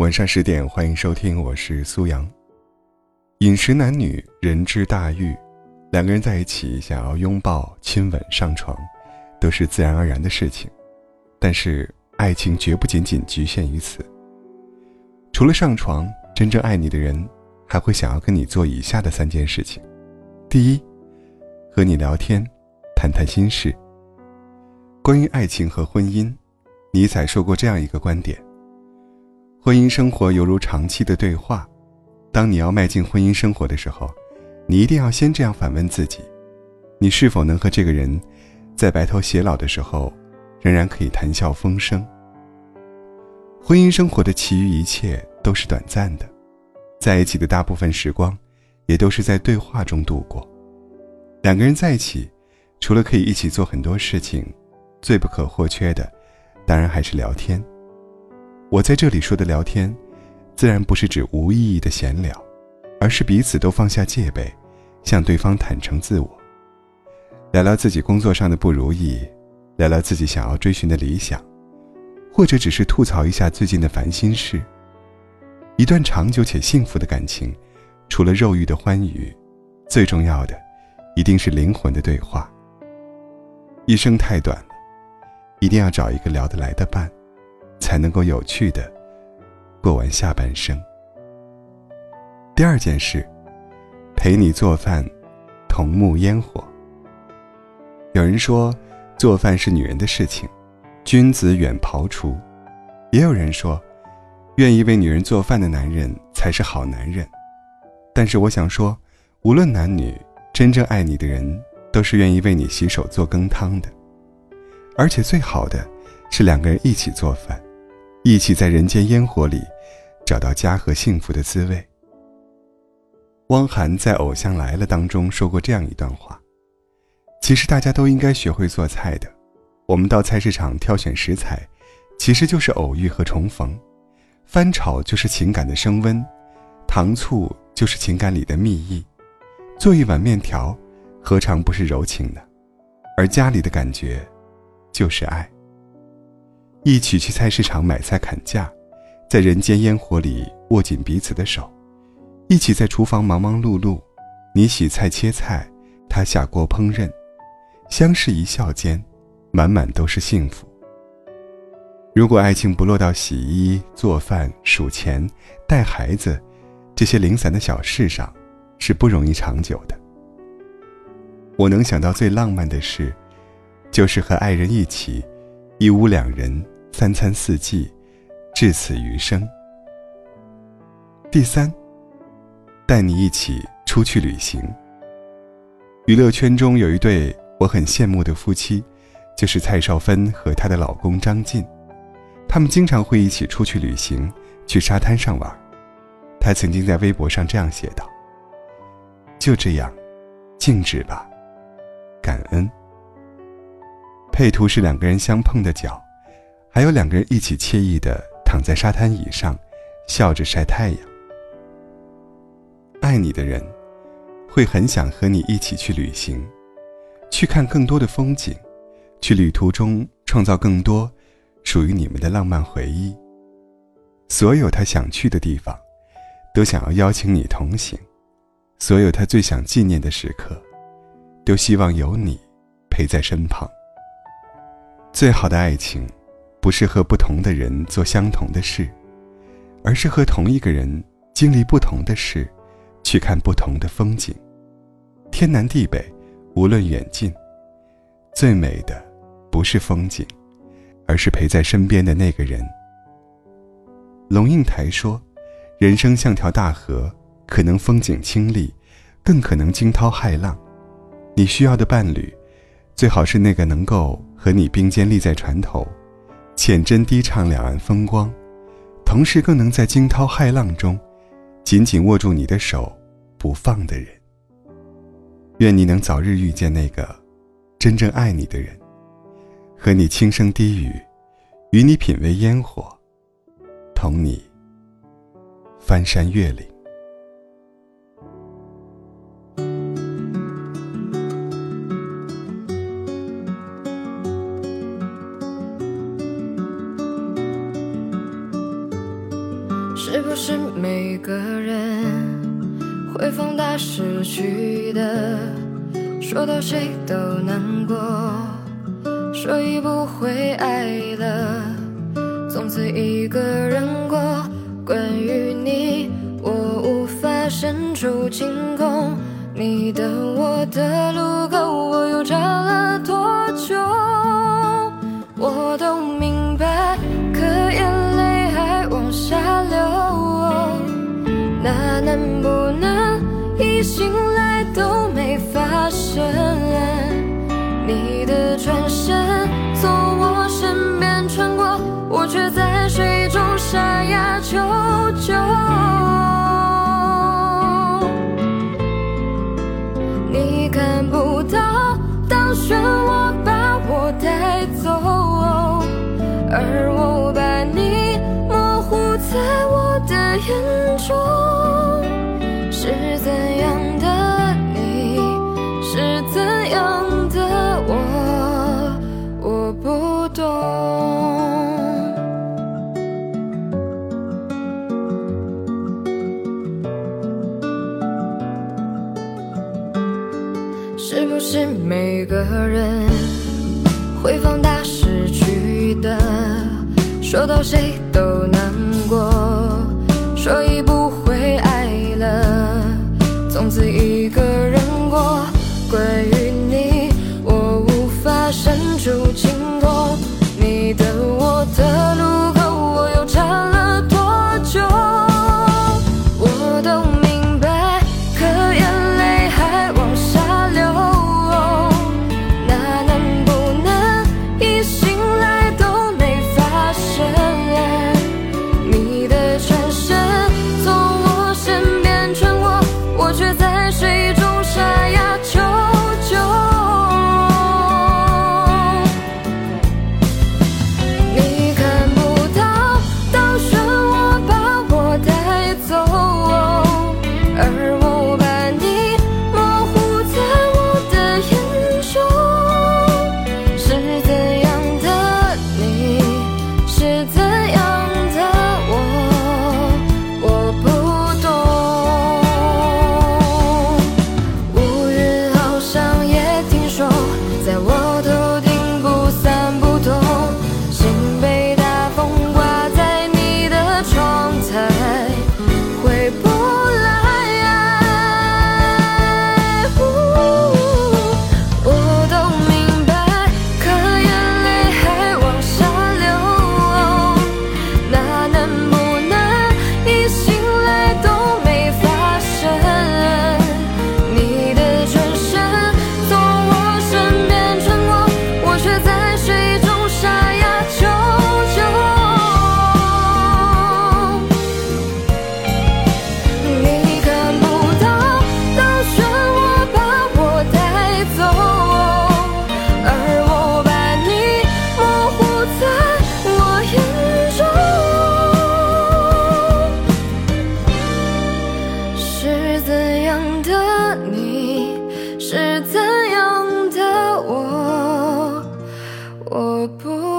晚上十点，欢迎收听，我是苏阳。饮食男女，人之大欲，两个人在一起，想要拥抱、亲吻、上床，都是自然而然的事情。但是，爱情绝不仅仅局限于此。除了上床，真正爱你的人，还会想要跟你做以下的三件事情：第一，和你聊天，谈谈心事。关于爱情和婚姻，尼采说过这样一个观点：婚姻生活犹如长期的对话。当你要迈进婚姻生活的时候，你一定要先这样反问自己：你是否能和这个人，在白头偕老的时候，仍然可以谈笑风生？婚姻生活的其余一切都是短暂的，在一起的大部分时光，也都是在对话中度过。两个人在一起，除了可以一起做很多事情，最不可或缺的，当然还是聊天。我在这里说的聊天。自然不是指无意义的闲聊，而是彼此都放下戒备，向对方坦诚自我，聊聊自己工作上的不如意，聊聊自己想要追寻的理想，或者只是吐槽一下最近的烦心事。一段长久且幸福的感情，除了肉欲的欢愉，最重要的，一定是灵魂的对话。一生太短了，一定要找一个聊得来的伴，才能够有趣的。过完下半生。第二件事，陪你做饭，同沐烟火。有人说，做饭是女人的事情，君子远庖厨。也有人说，愿意为女人做饭的男人才是好男人。但是我想说，无论男女，真正爱你的人都是愿意为你洗手做羹汤的。而且最好的，是两个人一起做饭。一起在人间烟火里，找到家和幸福的滋味。汪涵在《偶像来了》当中说过这样一段话：“其实大家都应该学会做菜的。我们到菜市场挑选食材，其实就是偶遇和重逢；翻炒就是情感的升温，糖醋就是情感里的蜜意。做一碗面条，何尝不是柔情呢？而家里的感觉，就是爱。”一起去菜市场买菜砍价，在人间烟火里握紧彼此的手，一起在厨房忙忙碌碌，你洗菜切菜，他下锅烹饪，相视一笑间，满满都是幸福。如果爱情不落到洗衣、做饭、数钱、带孩子这些零散的小事上，是不容易长久的。我能想到最浪漫的事，就是和爱人一起。一屋两人，三餐四季，至此余生。第三，带你一起出去旅行。娱乐圈中有一对我很羡慕的夫妻，就是蔡少芬和她的老公张晋。他们经常会一起出去旅行，去沙滩上玩。他曾经在微博上这样写道：“就这样，静止吧，感恩。”配图是两个人相碰的脚，还有两个人一起惬意的躺在沙滩椅上，笑着晒太阳。爱你的人，会很想和你一起去旅行，去看更多的风景，去旅途中创造更多属于你们的浪漫回忆。所有他想去的地方，都想要邀请你同行；所有他最想纪念的时刻，都希望有你陪在身旁。最好的爱情，不是和不同的人做相同的事，而是和同一个人经历不同的事，去看不同的风景。天南地北，无论远近，最美的不是风景，而是陪在身边的那个人。龙应台说：“人生像条大河，可能风景清丽，更可能惊涛骇浪。你需要的伴侣，最好是那个能够。”和你并肩立在船头，浅斟低唱两岸风光，同时更能在惊涛骇浪中，紧紧握住你的手不放的人。愿你能早日遇见那个真正爱你的人，和你轻声低语，与你品味烟火，同你翻山越岭。是不是每个人会放大失去的？说到谁都难过，所以不会爱了，从此一个人过。关于你，我无法伸出晴空。你的我的路口，醒来都没发生？说到谁都。我不